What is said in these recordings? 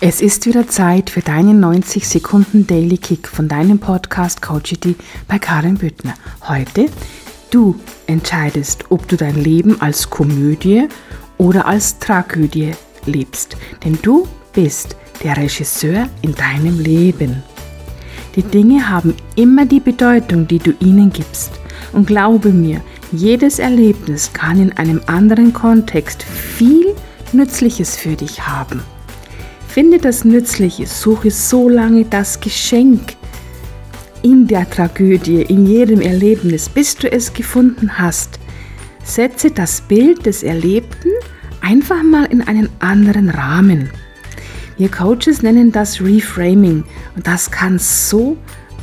Es ist wieder Zeit für deinen 90 Sekunden Daily Kick von deinem Podcast Coachity bei Karin Büttner. Heute, du entscheidest, ob du dein Leben als Komödie oder als Tragödie lebst. Denn du bist der Regisseur in deinem Leben. Die Dinge haben immer die Bedeutung, die du ihnen gibst. Und glaube mir, jedes Erlebnis kann in einem anderen Kontext viel Nützliches für dich haben. Finde das Nützliche, suche so lange das Geschenk in der Tragödie, in jedem Erlebnis, bis du es gefunden hast. Setze das Bild des Erlebten einfach mal in einen anderen Rahmen. Wir Coaches nennen das Reframing und das kann so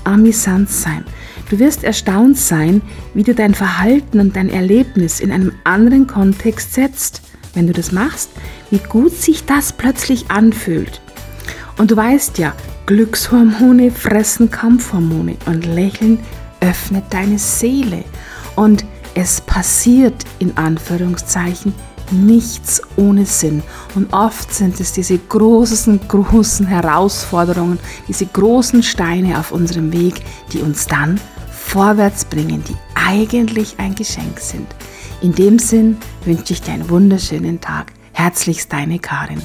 amüsant sein. Du wirst erstaunt sein, wie du dein Verhalten und dein Erlebnis in einem anderen Kontext setzt wenn du das machst, wie gut sich das plötzlich anfühlt. Und du weißt ja, Glückshormone fressen Kampfhormone und Lächeln öffnet deine Seele. Und es passiert in Anführungszeichen nichts ohne Sinn. Und oft sind es diese großen, großen Herausforderungen, diese großen Steine auf unserem Weg, die uns dann vorwärts bringen, die eigentlich ein Geschenk sind. In dem Sinn wünsche ich dir einen wunderschönen Tag. Herzlichst deine Karin.